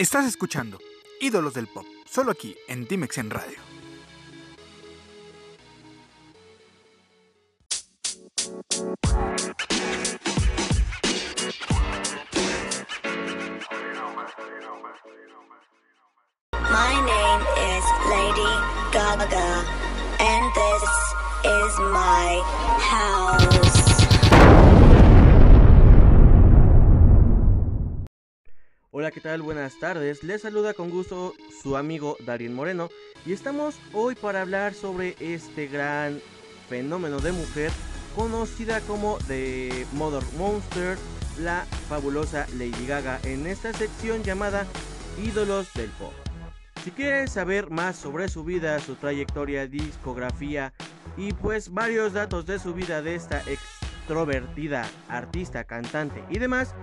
Estás escuchando Ídolos del Pop, solo aquí en Timex en Radio. ¿Qué tal? Buenas tardes. Les saluda con gusto su amigo Darien Moreno y estamos hoy para hablar sobre este gran fenómeno de mujer conocida como The Mother Monster, la fabulosa Lady Gaga, en esta sección llamada Ídolos del Pop. Si quieres saber más sobre su vida, su trayectoria, discografía y pues varios datos de su vida de esta extrovertida artista, cantante y demás,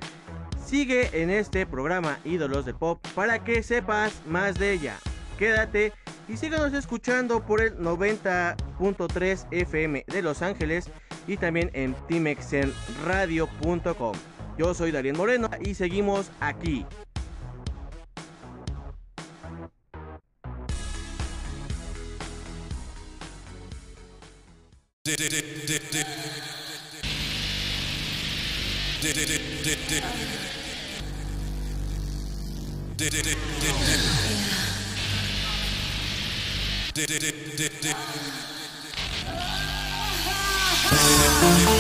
sigue en este programa Ídolos del Pop para que sepas más de ella. Quédate y síganos escuchando por el 90.3 FM de Los Ángeles y también en timexenradio.com. Yo soy Darien Moreno y seguimos aquí. Did it, did it.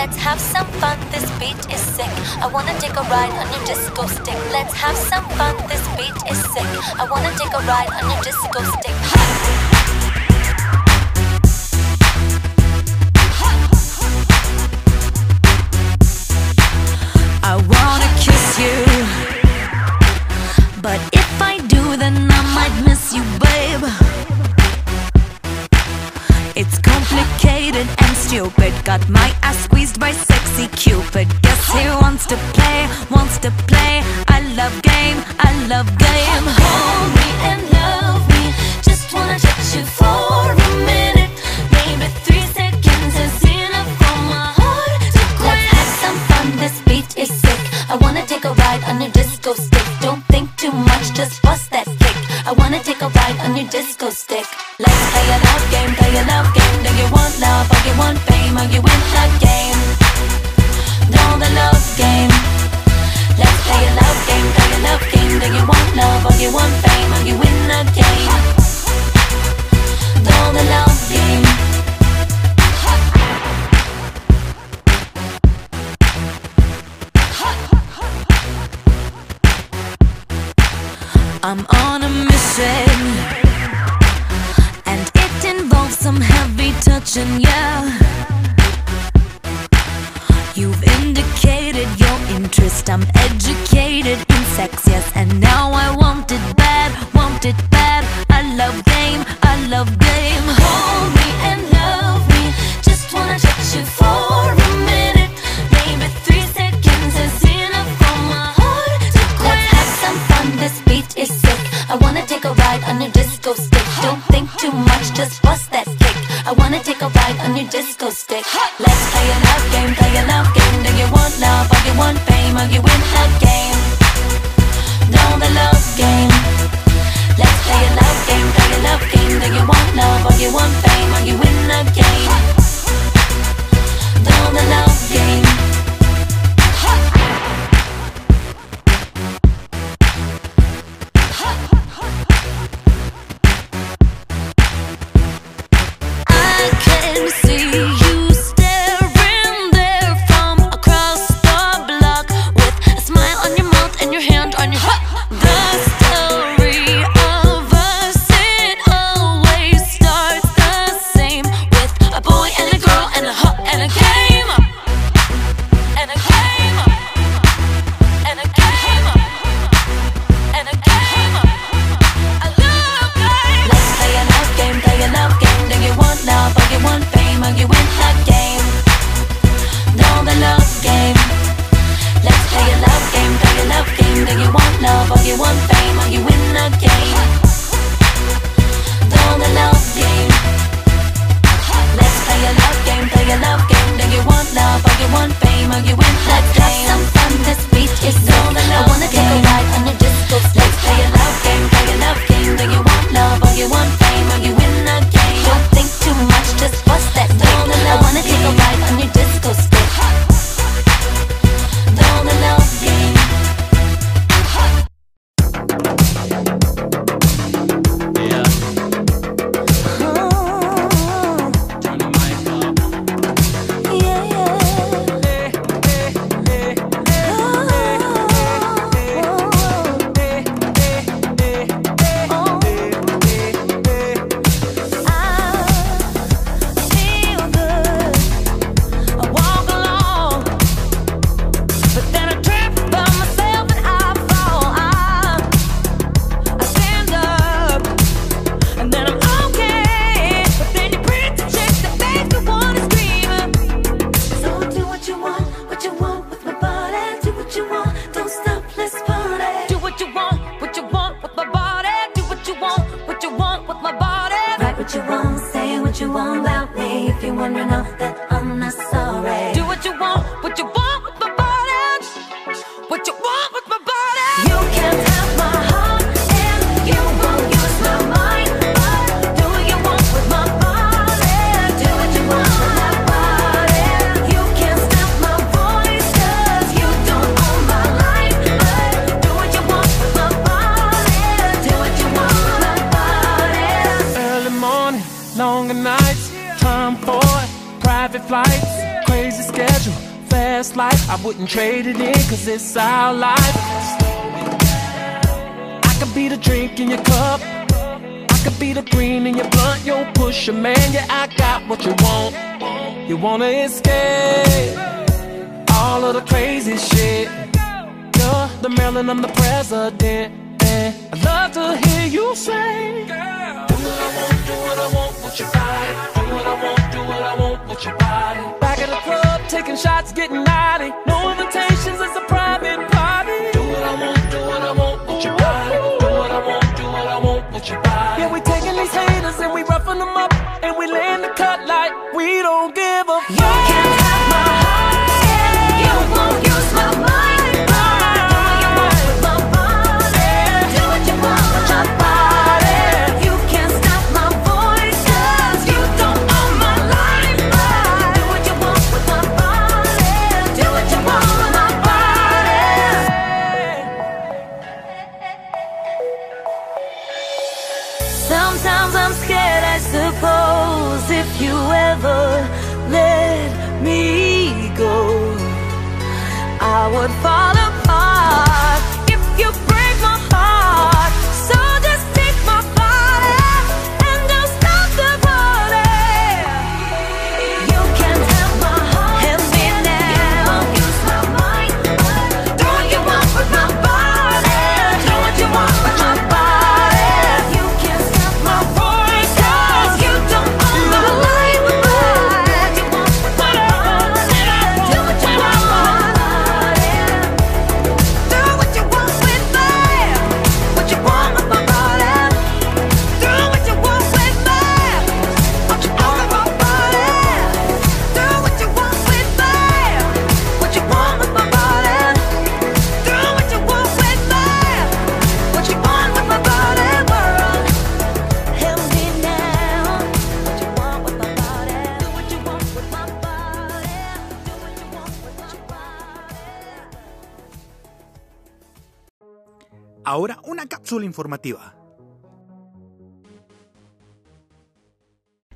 Let's have some fun, this beat is sick. I wanna take a ride on your disco stick. Let's have some fun, this beat is sick. I wanna take a ride on your disco stick. Ha! I wanna kiss you But if I do then I might miss you babe It's complicated and stupid Got my ass squeezed by sexy Cupid.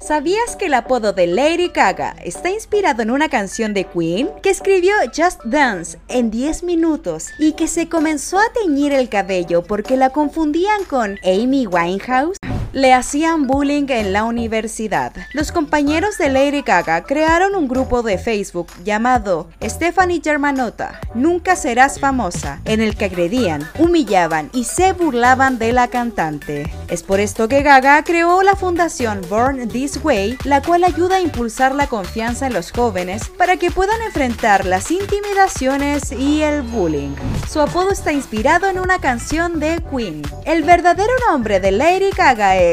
¿Sabías que el apodo de Lady Gaga está inspirado en una canción de Queen que escribió Just Dance en 10 minutos y que se comenzó a teñir el cabello porque la confundían con Amy Winehouse? Le hacían bullying en la universidad. Los compañeros de Lady Gaga crearon un grupo de Facebook llamado Stephanie Germanotta, Nunca serás famosa, en el que agredían, humillaban y se burlaban de la cantante. Es por esto que Gaga creó la fundación Born This Way, la cual ayuda a impulsar la confianza en los jóvenes para que puedan enfrentar las intimidaciones y el bullying. Su apodo está inspirado en una canción de Queen. El verdadero nombre de Lady Gaga es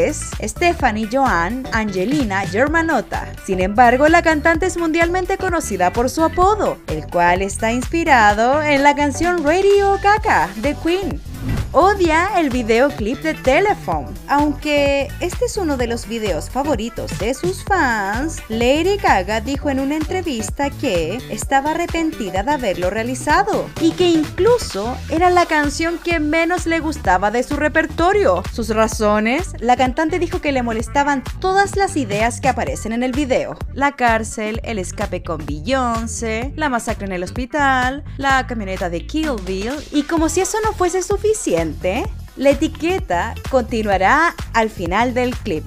Stephanie Joanne Angelina Germanotta. Sin embargo, la cantante es mundialmente conocida por su apodo, el cual está inspirado en la canción Radio Gaga de Queen. Odia el videoclip de Telephone. Aunque este es uno de los videos favoritos de sus fans, Lady Gaga dijo en una entrevista que estaba arrepentida de haberlo realizado y que incluso era la canción que menos le gustaba de su repertorio. Sus razones, la cantante dijo que le molestaban todas las ideas que aparecen en el video. La cárcel, el escape con Beyoncé, la masacre en el hospital, la camioneta de Kill Bill y como si eso no fuese suficiente, suficiente la etiqueta continuará al final del clip.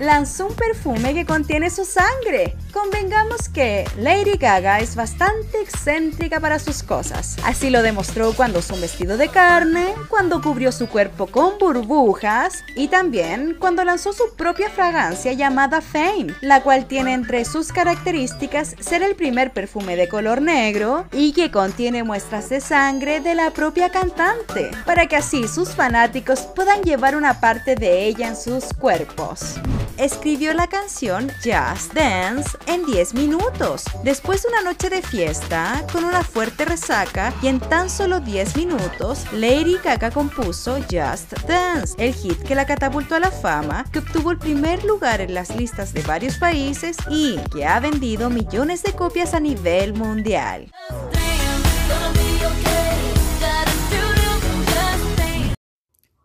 Lanzó un perfume que contiene su sangre. Convengamos que Lady Gaga es bastante excéntrica para sus cosas. Así lo demostró cuando usó un vestido de carne, cuando cubrió su cuerpo con burbujas y también cuando lanzó su propia fragancia llamada Fame, la cual tiene entre sus características ser el primer perfume de color negro y que contiene muestras de sangre de la propia cantante, para que así sus fanáticos puedan llevar una parte de ella en sus cuerpos escribió la canción Just Dance en 10 minutos. Después de una noche de fiesta, con una fuerte resaca y en tan solo 10 minutos, Lady Gaga compuso Just Dance, el hit que la catapultó a la fama, que obtuvo el primer lugar en las listas de varios países y que ha vendido millones de copias a nivel mundial.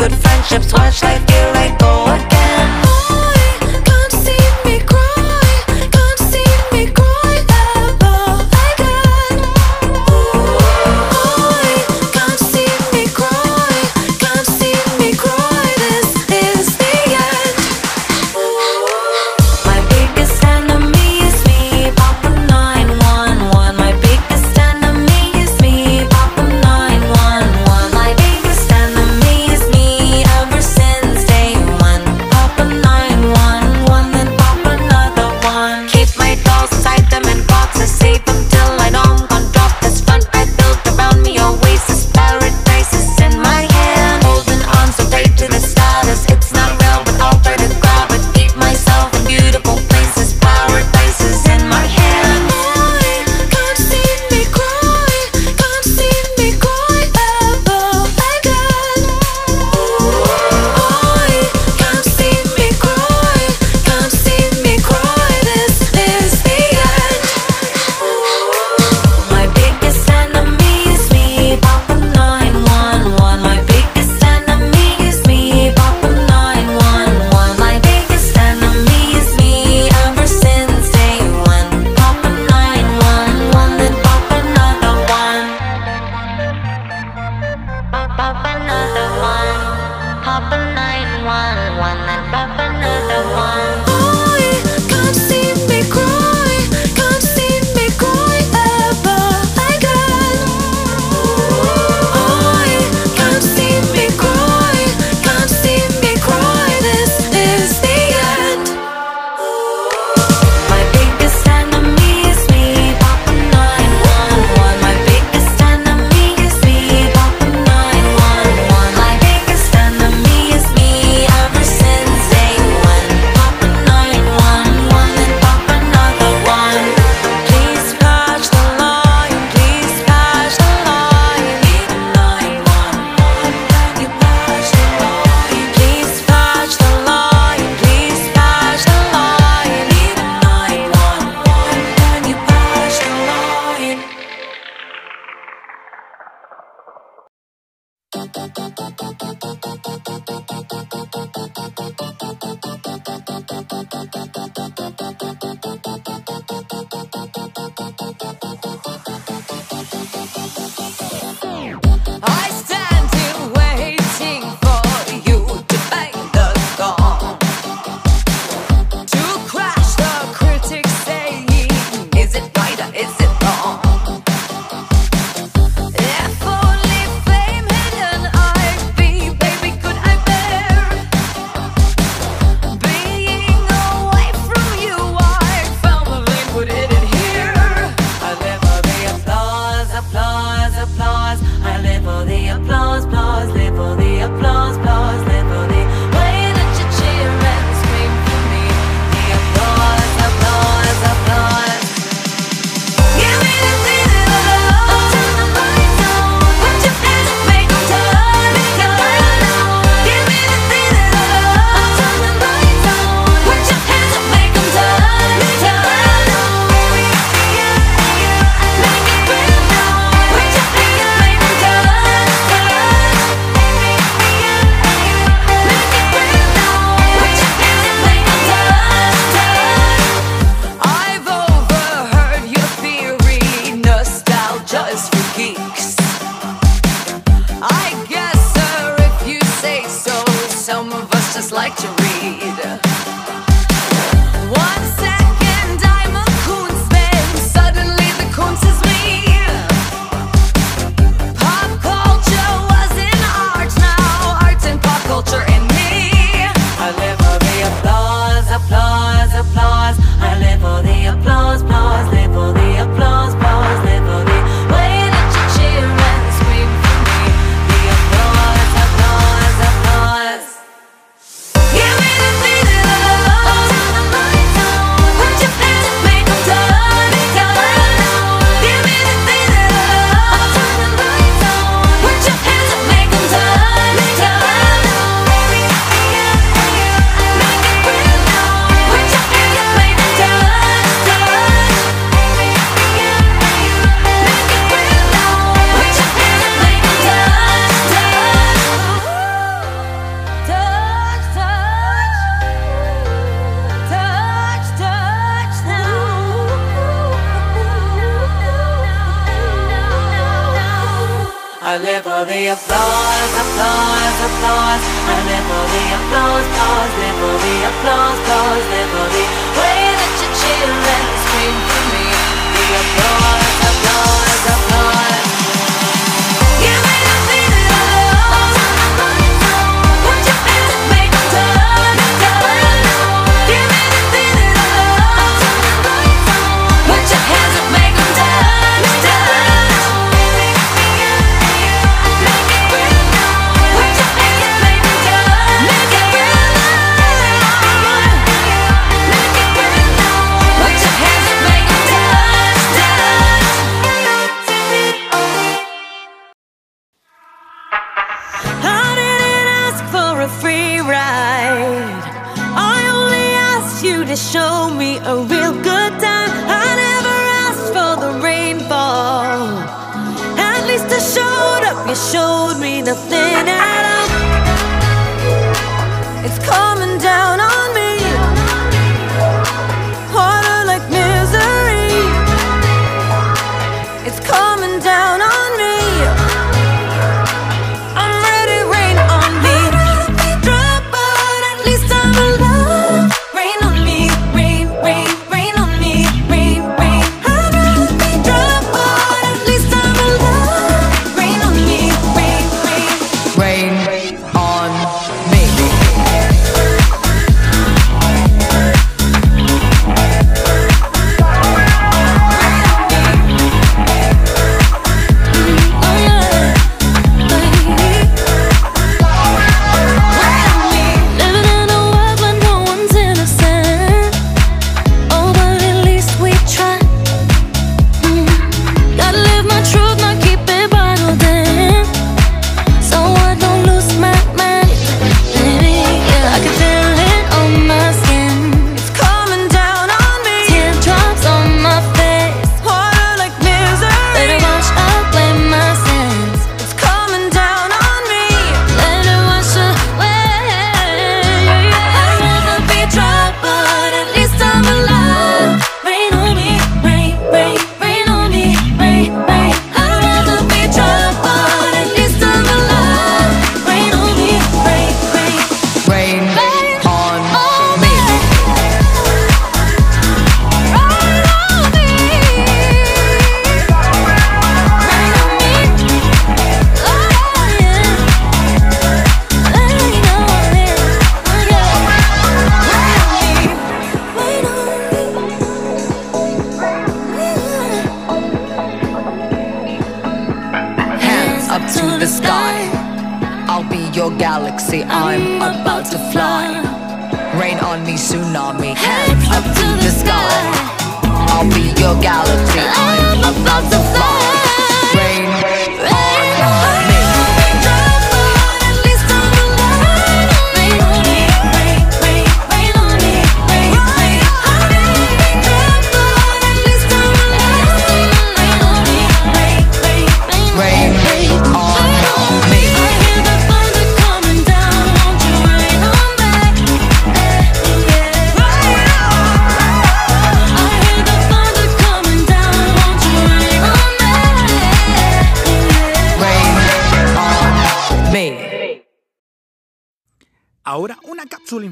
good friendships, watch life get like gold.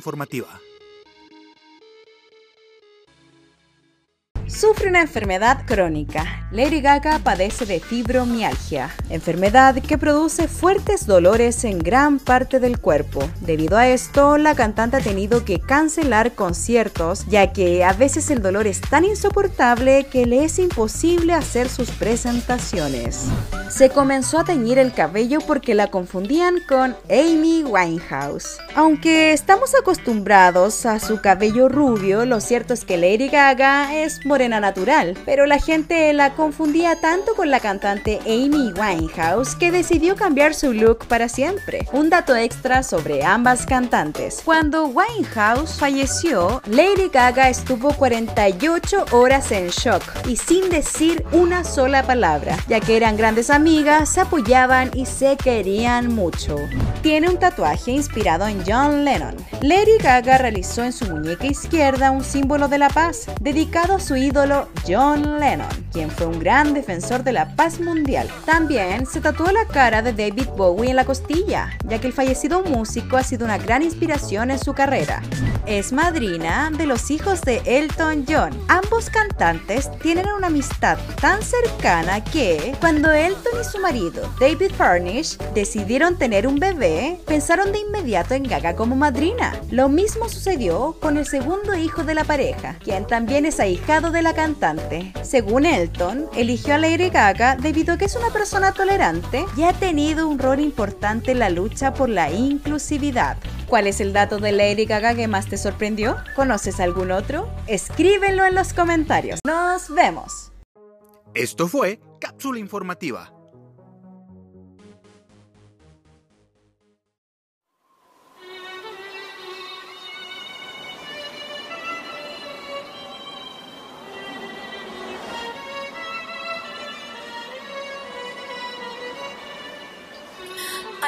informativa. sufre una enfermedad crónica. Lady Gaga padece de fibromialgia, enfermedad que produce fuertes dolores en gran parte del cuerpo. Debido a esto, la cantante ha tenido que cancelar conciertos, ya que a veces el dolor es tan insoportable que le es imposible hacer sus presentaciones. Se comenzó a teñir el cabello porque la confundían con Amy Winehouse. Aunque estamos acostumbrados a su cabello rubio, lo cierto es que Lady Gaga es morena natural, pero la gente la confundía tanto con la cantante Amy Winehouse que decidió cambiar su look para siempre. Un dato extra sobre ambas cantantes. Cuando Winehouse falleció, Lady Gaga estuvo 48 horas en shock y sin decir una sola palabra, ya que eran grandes amigas, se apoyaban y se querían mucho. Tiene un tatuaje inspirado en John Lennon. Lady Gaga realizó en su muñeca izquierda un símbolo de la paz, dedicado a su ídolo John Lennon, quien fue un gran defensor de la paz mundial. También se tatuó la cara de David Bowie en la costilla, ya que el fallecido músico ha sido una gran inspiración en su carrera. Es madrina de los hijos de Elton John. Ambos cantantes tienen una amistad tan cercana que, cuando Elton y su marido, David Furnish, decidieron tener un bebé, pensaron de inmediato en Gaga como madrina. Lo mismo sucedió con el segundo hijo de la pareja, quien también es ahijado de la cantante. Según Elton, eligió a Lady Gaga debido a que es una persona tolerante y ha tenido un rol importante en la lucha por la inclusividad. ¿Cuál es el dato de Lady Gaga que más te sorprendió? ¿Conoces algún otro? Escríbelo en los comentarios. Nos vemos. Esto fue Cápsula Informativa.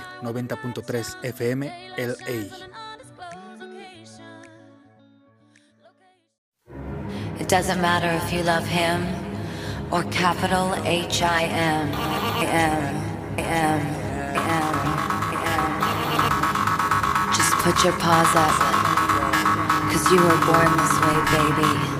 Radio 90.3 FM LA. It doesn't matter if you love him or capital H I M M M M. Just put your paws up, cause you were born this way, baby.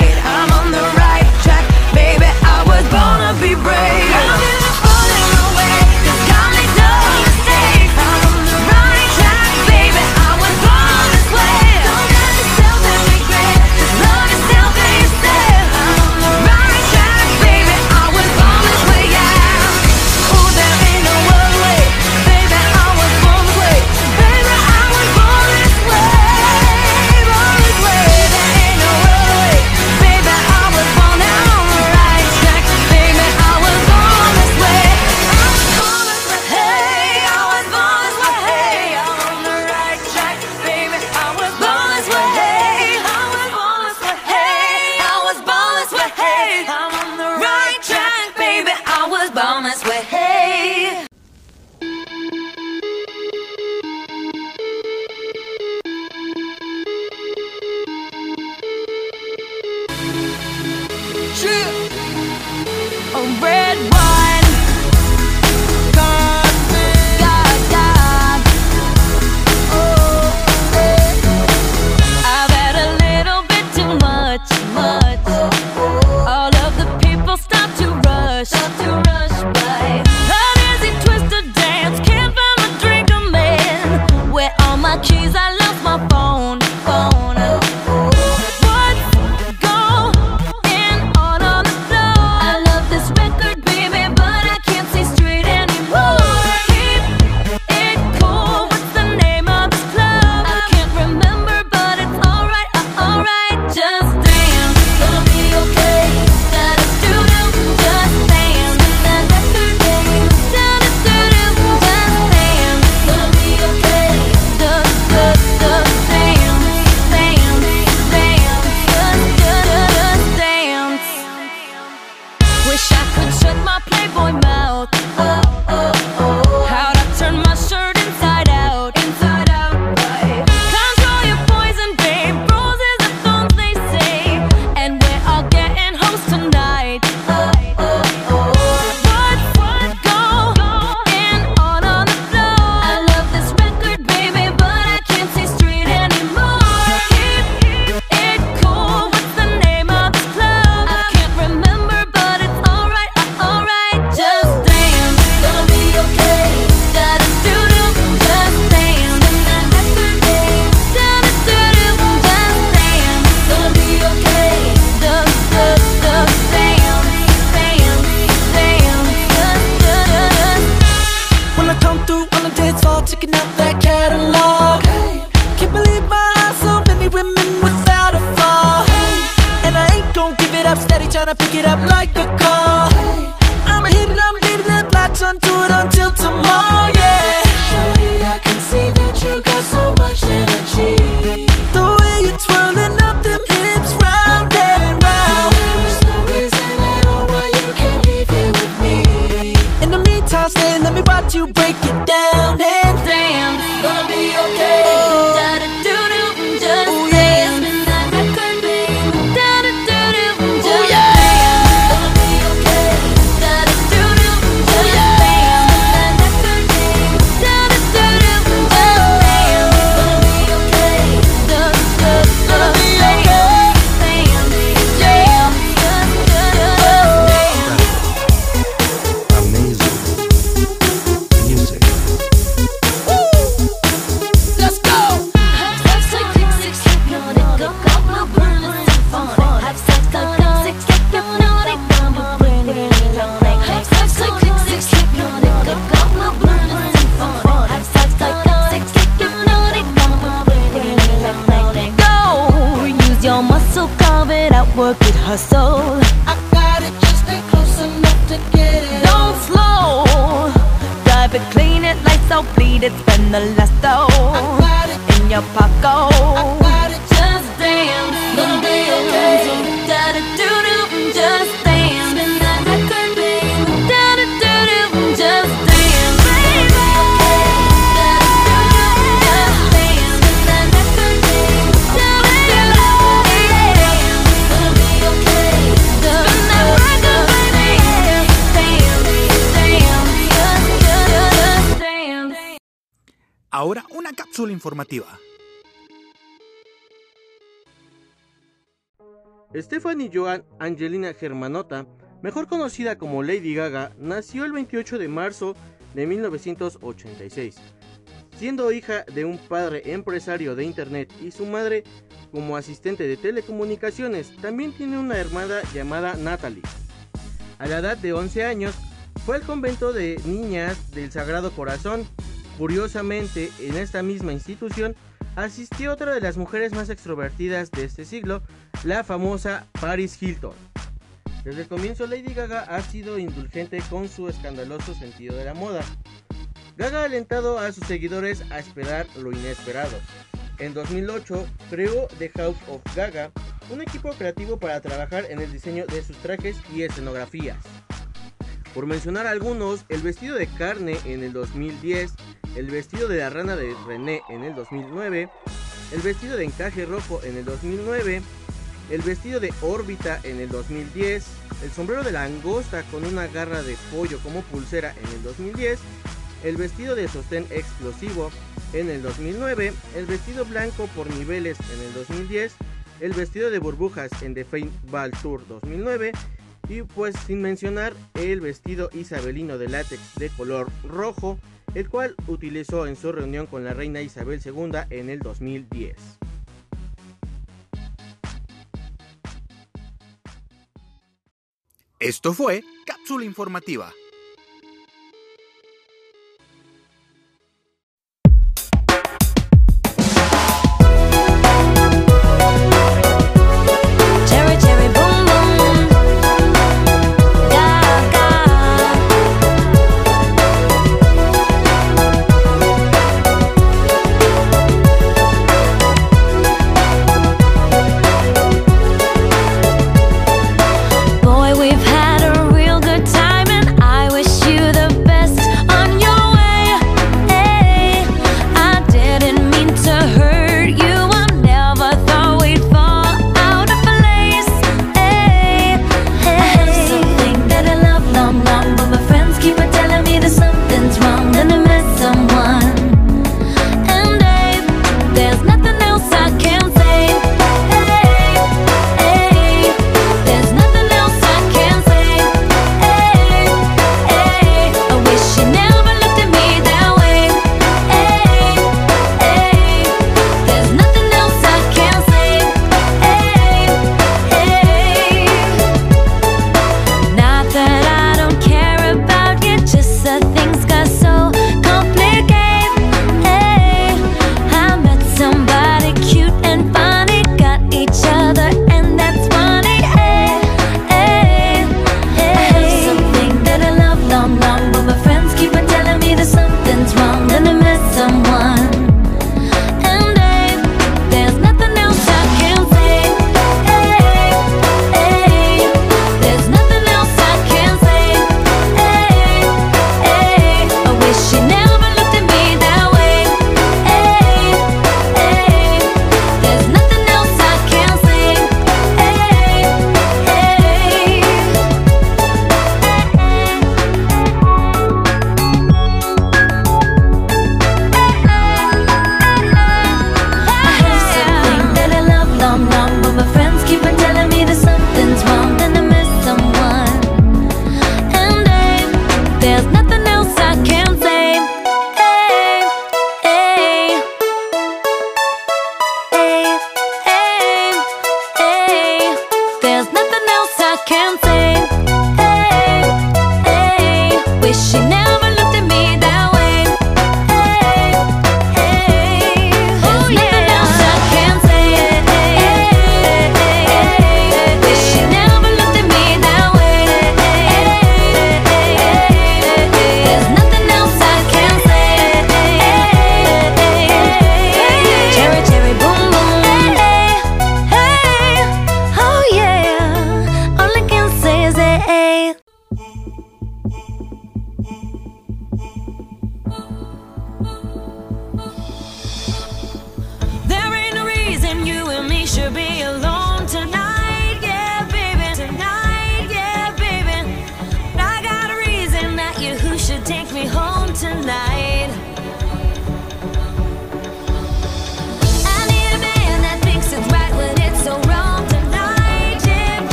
be brave. I got it, just close enough to get it. Don't slow. It, clean it, bleed it, spend the last though. In your pocket. I got it, just dance. Don't be a Ahora una cápsula informativa. Stephanie Joan Angelina Germanota, mejor conocida como Lady Gaga, nació el 28 de marzo de 1986. Siendo hija de un padre empresario de internet y su madre como asistente de telecomunicaciones, también tiene una hermana llamada Natalie. A la edad de 11 años, fue al convento de niñas del Sagrado Corazón. Curiosamente, en esta misma institución asistió otra de las mujeres más extrovertidas de este siglo, la famosa Paris Hilton. Desde el comienzo Lady Gaga ha sido indulgente con su escandaloso sentido de la moda. Gaga ha alentado a sus seguidores a esperar lo inesperado. En 2008 creó The House of Gaga, un equipo creativo para trabajar en el diseño de sus trajes y escenografías. Por mencionar algunos, el vestido de carne en el 2010, el vestido de la rana de René en el 2009, el vestido de encaje rojo en el 2009, el vestido de órbita en el 2010, el sombrero de langosta con una garra de pollo como pulsera en el 2010, el vestido de sostén explosivo en el 2009, el vestido blanco por niveles en el 2010, el vestido de burbujas en The Fame Ball Tour 2009 y pues sin mencionar el vestido isabelino de látex de color rojo, el cual utilizó en su reunión con la reina Isabel II en el 2010. Esto fue Cápsula Informativa.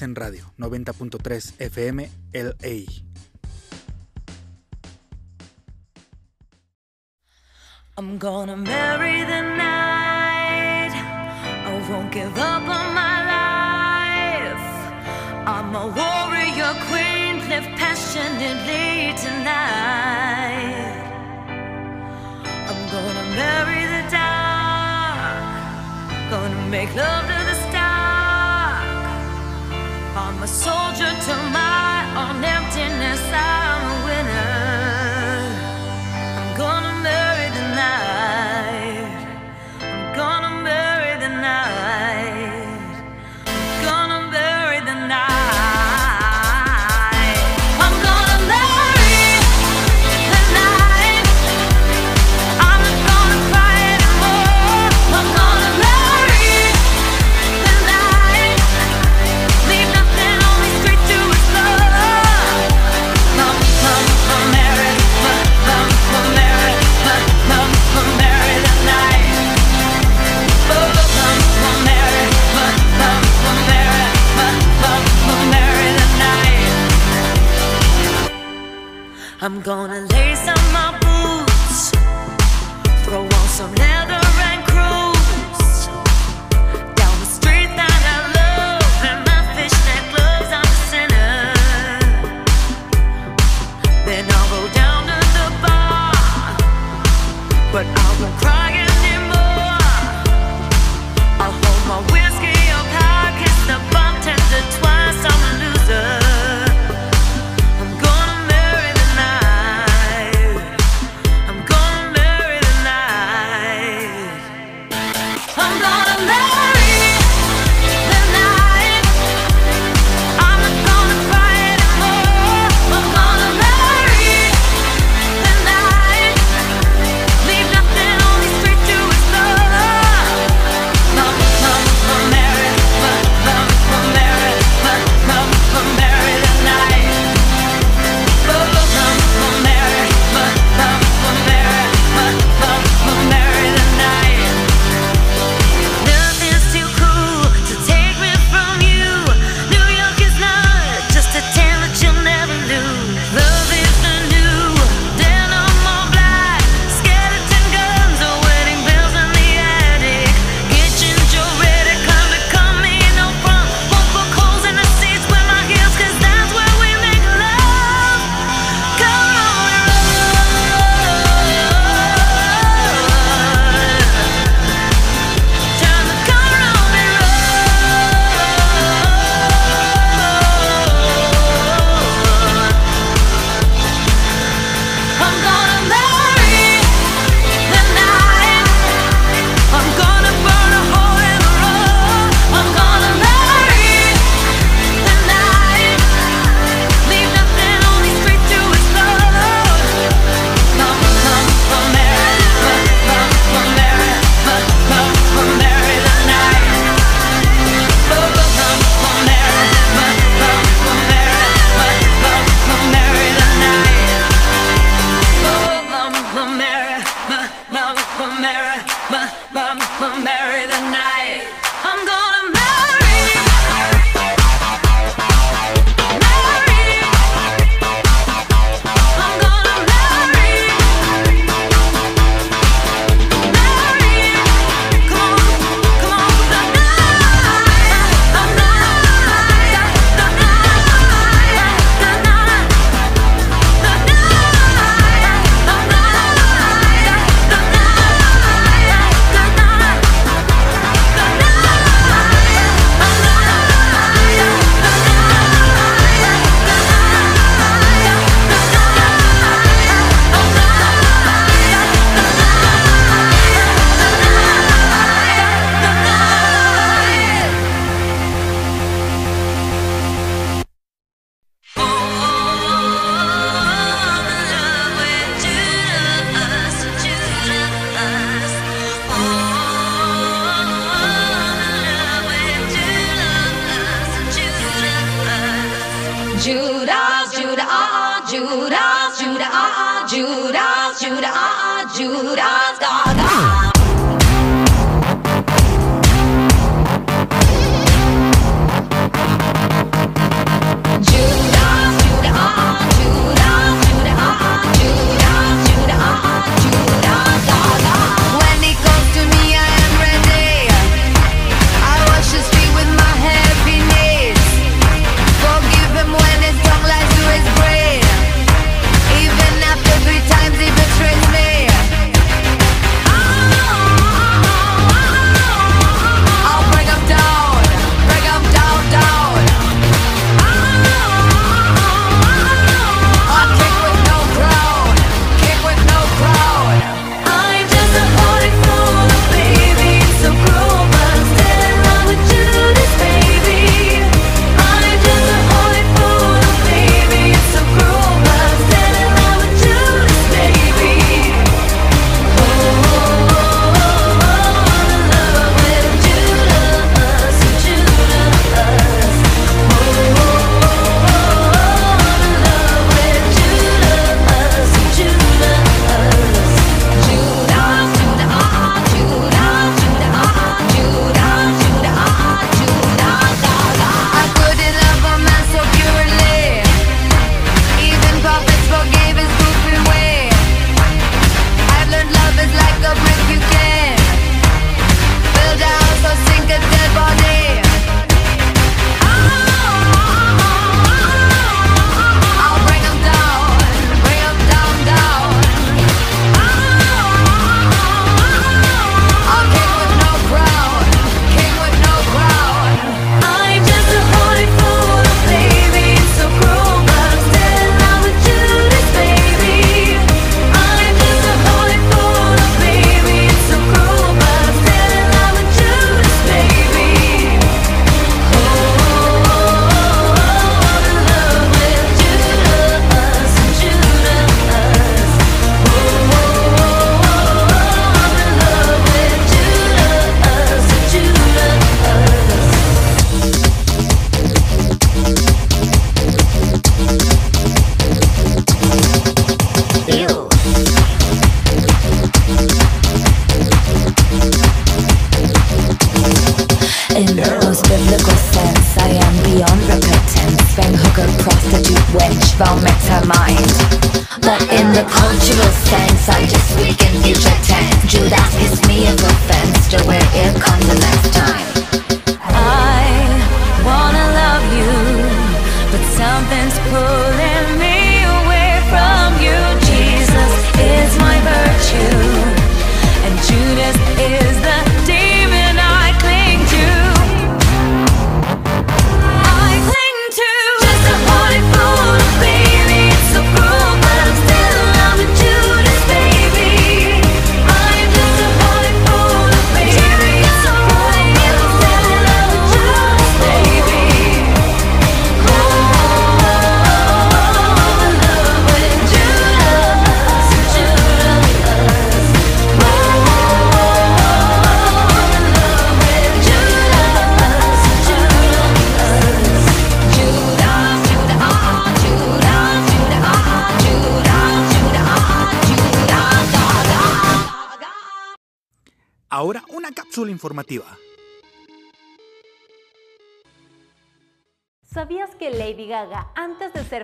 Hacen Radio 90.3 FM LA. I'm gonna marry the night. I won't give up on my life. I'm a warrior queen, live passionately tonight. I'm gonna marry the dark, gonna make love. soldier to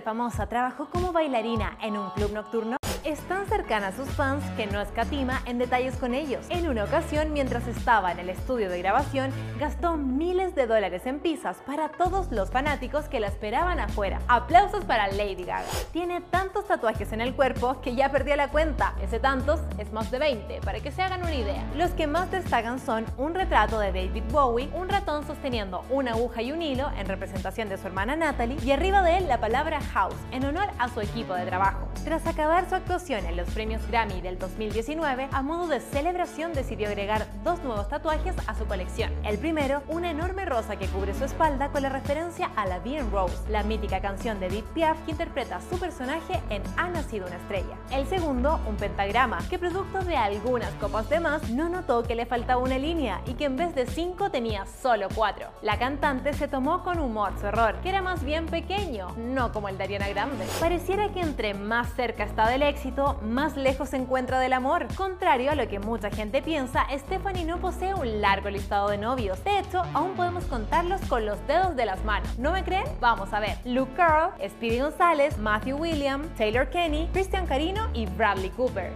famosa, trabajó como bailarina en un club nocturno es tan cercana a sus fans que no escatima en detalles con ellos. En una ocasión, mientras estaba en el estudio de grabación, gastó miles de dólares en pizzas para todos los fanáticos que la esperaban afuera. Aplausos para Lady Gaga. Tiene tantos tatuajes en el cuerpo que ya perdí la cuenta. Ese tantos es más de 20, para que se hagan una idea. Los que más destacan son un retrato de David Bowie, un ratón sosteniendo una aguja y un hilo en representación de su hermana Natalie, y arriba de él la palabra house, en honor a su equipo de trabajo. Tras acabar su actuación, actuación en los premios Grammy del 2019, a modo de celebración decidió agregar dos nuevos tatuajes a su colección. El primero, una enorme rosa que cubre su espalda con la referencia a la Bien Rose, la mítica canción de Edith Piaf que interpreta a su personaje en Ha nacido una estrella. El segundo, un pentagrama, que producto de algunas copas de más, no notó que le faltaba una línea y que en vez de cinco tenía solo cuatro. La cantante se tomó con humor su error, que era más bien pequeño, no como el de Ariana Grande. Pareciera que entre más cerca está del éxito, más lejos se encuentra del amor. Contrario a lo que mucha gente piensa, Stephanie no posee un largo listado de novios. De hecho, aún podemos contarlos con los dedos de las manos. ¿No me creen? Vamos a ver. Luke Carl, Speedy González, Matthew William, Taylor Kenny, Christian Carino y Bradley Cooper.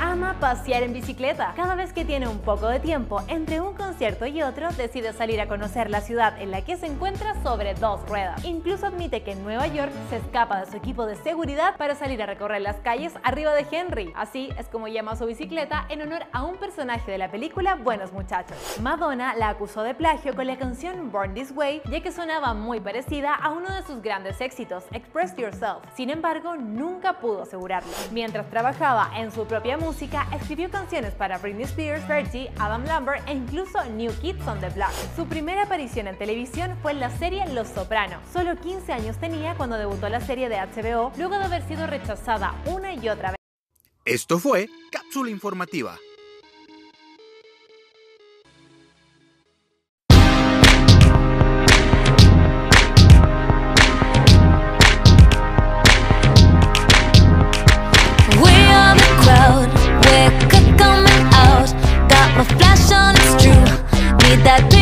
Ama pasear en bicicleta. Cada vez que tiene un poco de tiempo entre un concierto y otro, decide salir a conocer la ciudad en la que se encuentra sobre dos ruedas. Incluso admite que en Nueva York se escapa de su equipo de seguridad para salir a recorrer las calles arriba de Henry. Así es como llama su bicicleta en honor a un personaje de la película Buenos Muchachos. Madonna la acusó de plagio con la canción Born This Way, ya que sonaba muy parecida a uno de sus grandes éxitos, Express Yourself. Sin embargo, nunca pudo asegurarlo. Mientras trabajaba en su propia música, escribió canciones para Britney Spears, Fergie, Adam Lambert e incluso New Kids on the Block. Su primera aparición en televisión fue en la serie Los Soprano. Solo 15 años tenía cuando debutó la serie de HBO, luego de haber sido rechazada una y otra vez. Esto fue Cápsula Informativa. that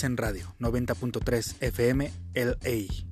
En Radio 90.3 FM LA.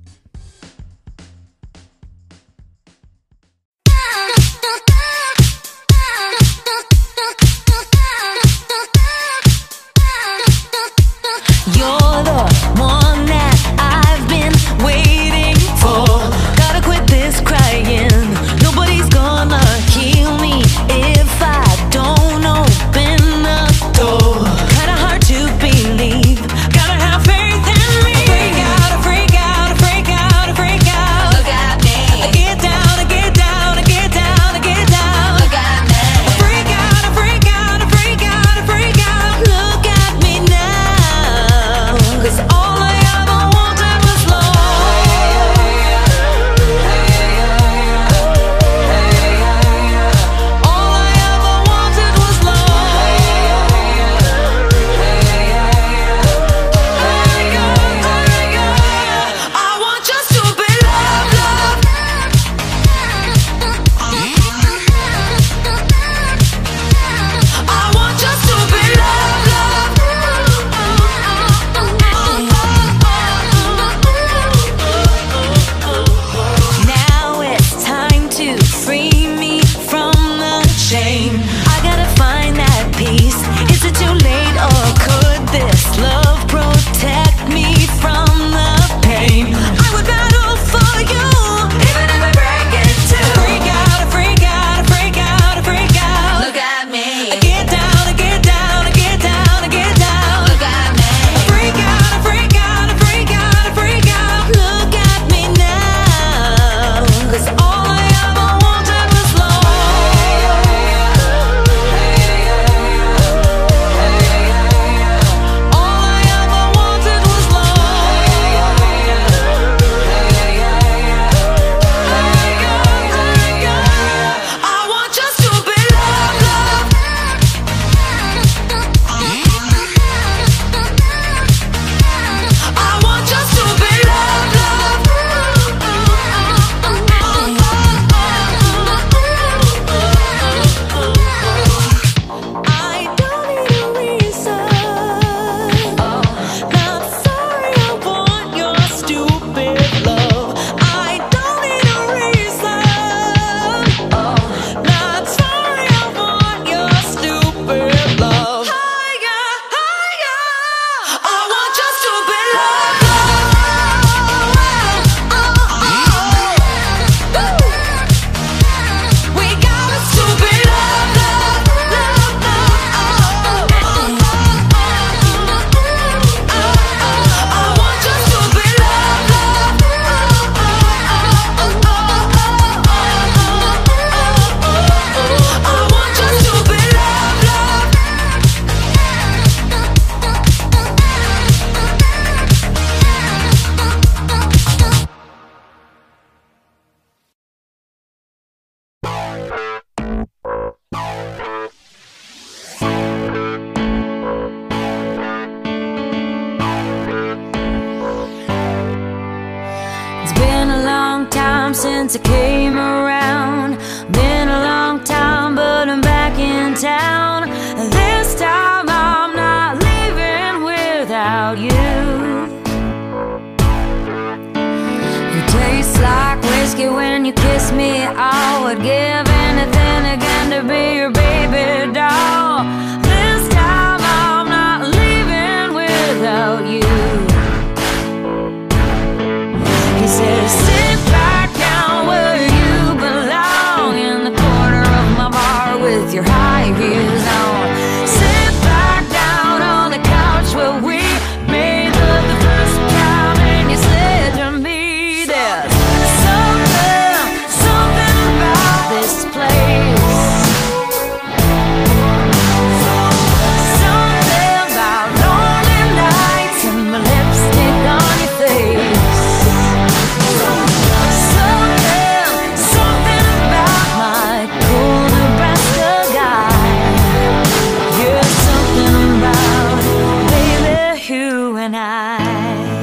I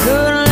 couldn't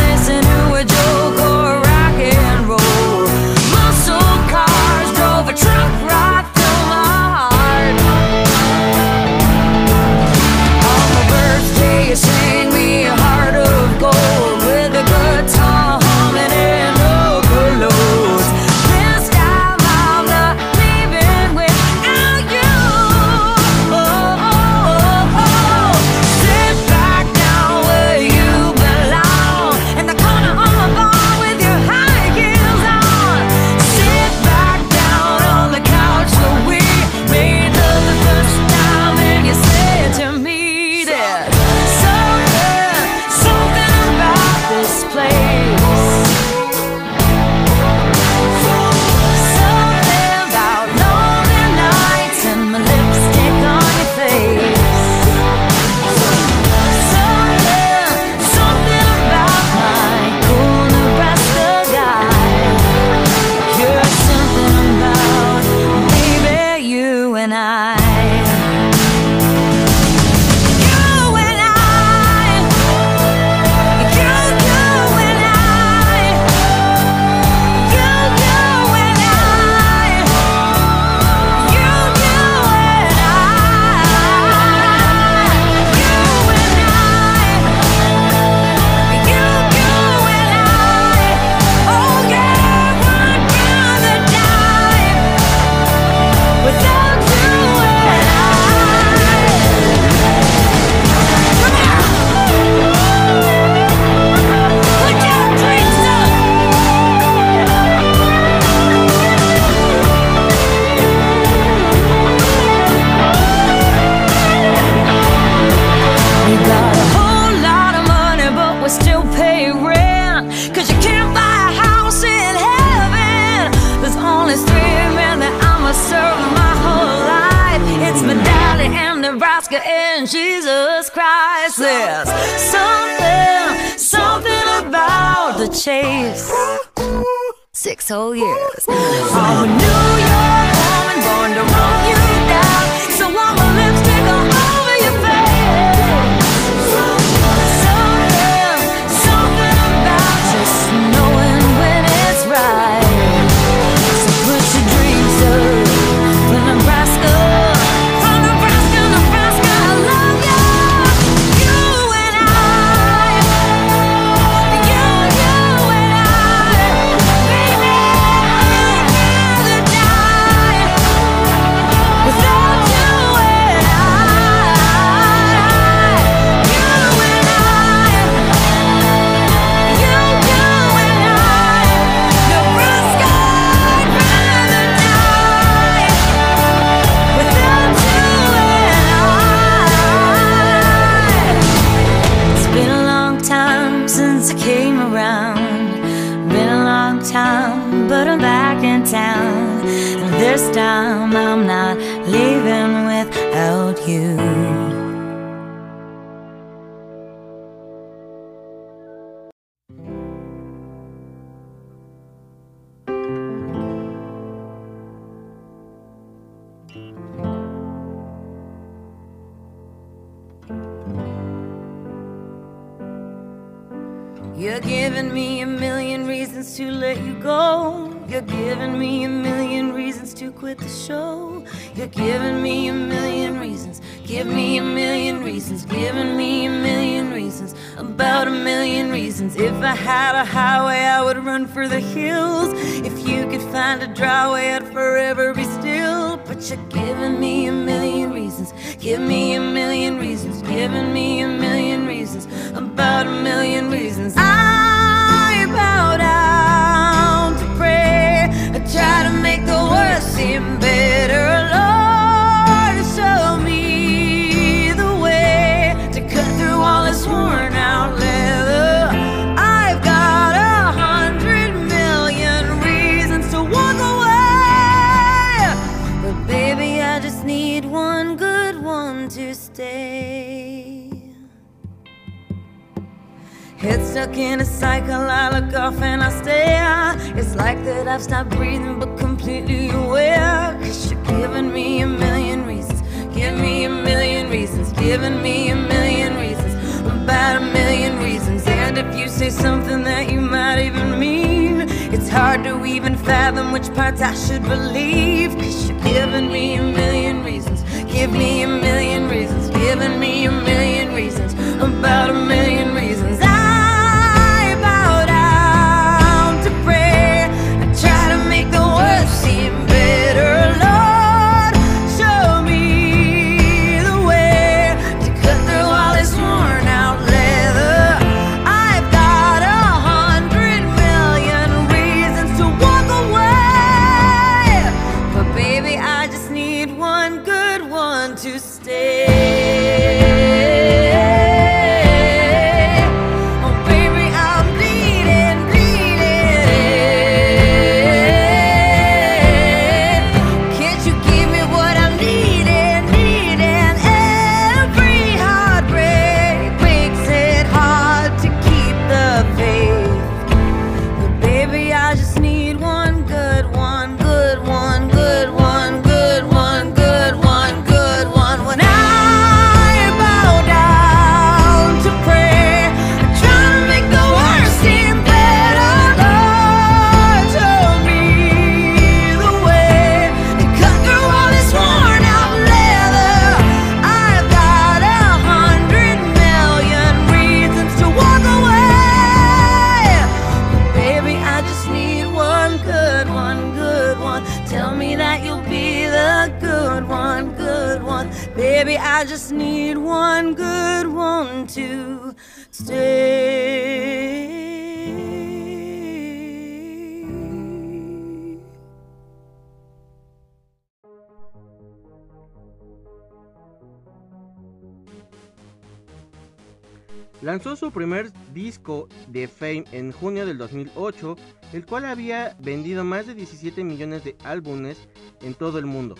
primer disco de Fame en junio del 2008, el cual había vendido más de 17 millones de álbumes en todo el mundo.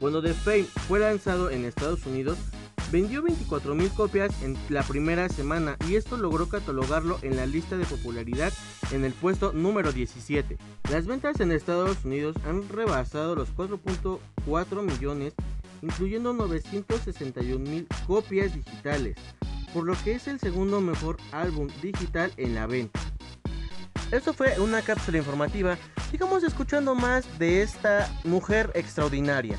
Cuando The Fame fue lanzado en Estados Unidos, Vendió 24.000 copias en la primera semana y esto logró catalogarlo en la lista de popularidad en el puesto número 17. Las ventas en Estados Unidos han rebasado los 4.4 millones, incluyendo 961.000 copias digitales, por lo que es el segundo mejor álbum digital en la venta. Eso fue una cápsula informativa. Sigamos escuchando más de esta mujer extraordinaria.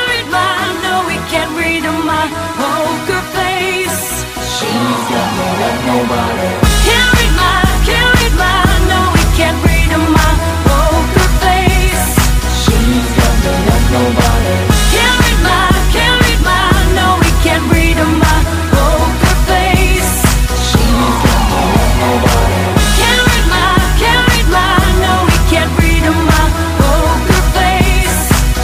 She's got love, nobody. Can't read my, can't read my, no, we can't read my poker face. She's got love, nobody. Can't read my, can't read my, no, we can't read my poker face. She's got love, nobody. Can't read my, can't read my, no, we can't read my poker face.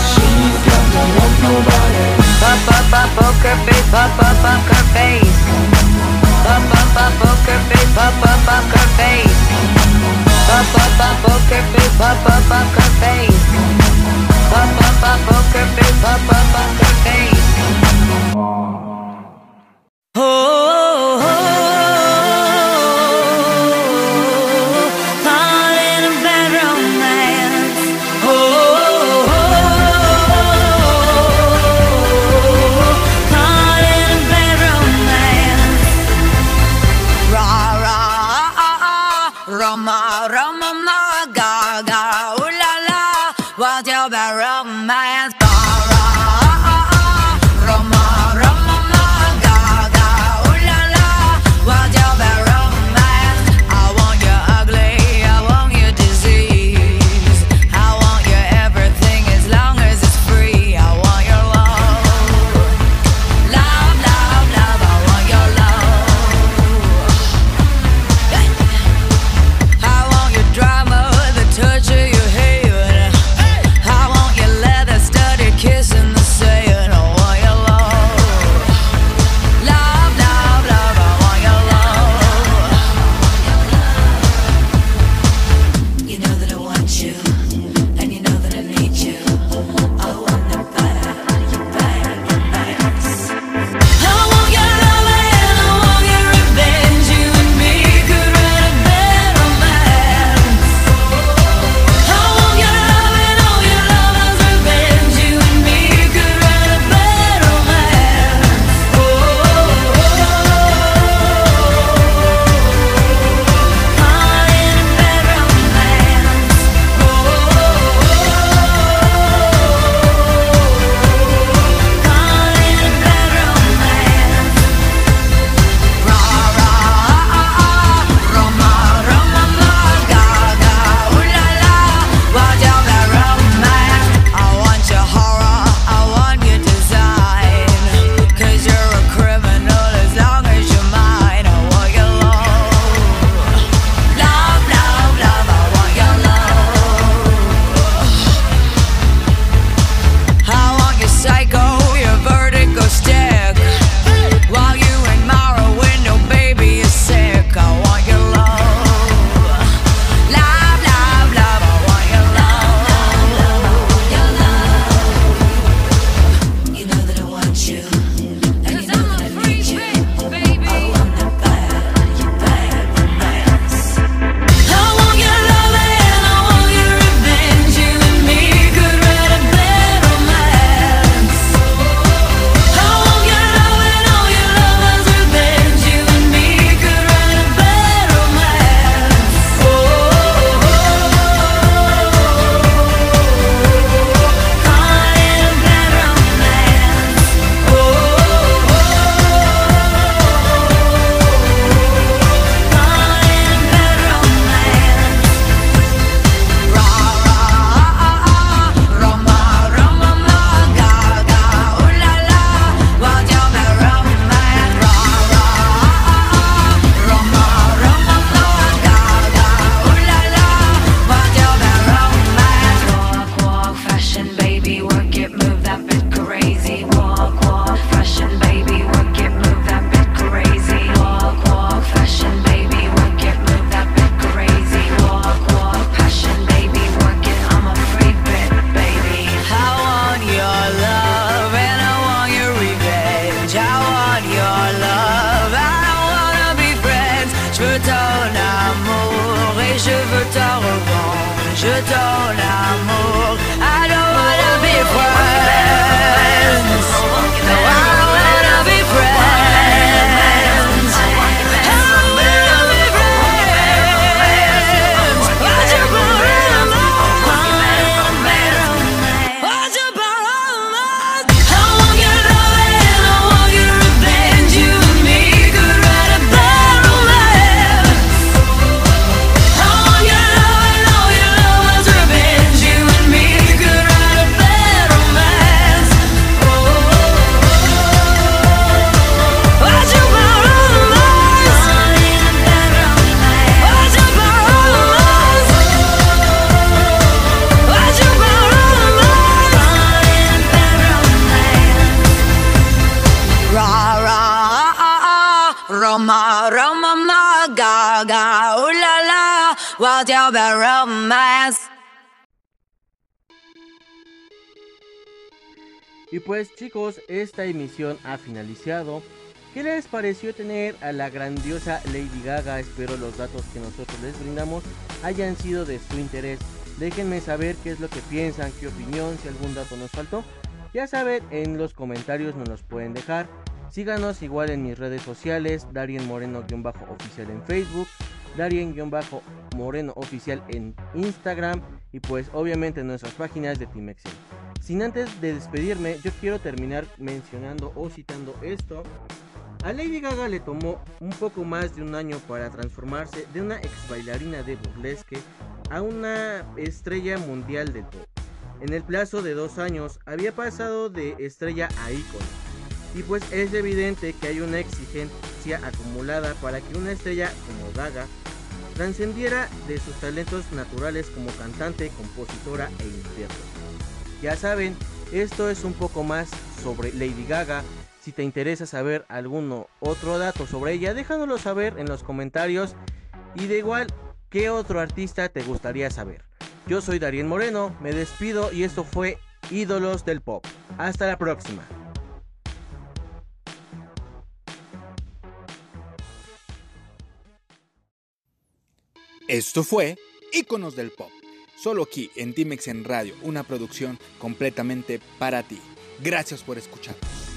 She's got love, nobody. Poker face, poker face. Pop, pop, pop, poker face, pop, pop, poker face. Pop, pop, pop, poker face, pop, pop, poker face. Pop, pop, pop, poker face, pop, pop, poker face. Oh, Je donne l'amour. I don't wanna pues chicos, esta emisión ha finalizado. ¿Qué les pareció tener a la grandiosa Lady Gaga? Espero los datos que nosotros les brindamos hayan sido de su interés. Déjenme saber qué es lo que piensan, qué opinión, si algún dato nos faltó. Ya saben, en los comentarios nos los pueden dejar. Síganos igual en mis redes sociales, Darien Moreno-oficial en Facebook, Darien-moreno oficial en Instagram y pues obviamente en nuestras páginas de Team Excel. Sin antes de despedirme, yo quiero terminar mencionando o citando esto. A Lady Gaga le tomó un poco más de un año para transformarse de una ex bailarina de burlesque a una estrella mundial del pop. En el plazo de dos años había pasado de estrella a ícono. Y pues es evidente que hay una exigencia acumulada para que una estrella como Gaga trascendiera de sus talentos naturales como cantante, compositora e intérprete. Ya saben, esto es un poco más sobre Lady Gaga. Si te interesa saber alguno otro dato sobre ella, déjanoslo saber en los comentarios. Y de igual, ¿qué otro artista te gustaría saber? Yo soy Darien Moreno, me despido y esto fue Ídolos del Pop. Hasta la próxima. Esto fue Íconos del Pop solo aquí en Timex en Radio, una producción completamente para ti. Gracias por escucharnos.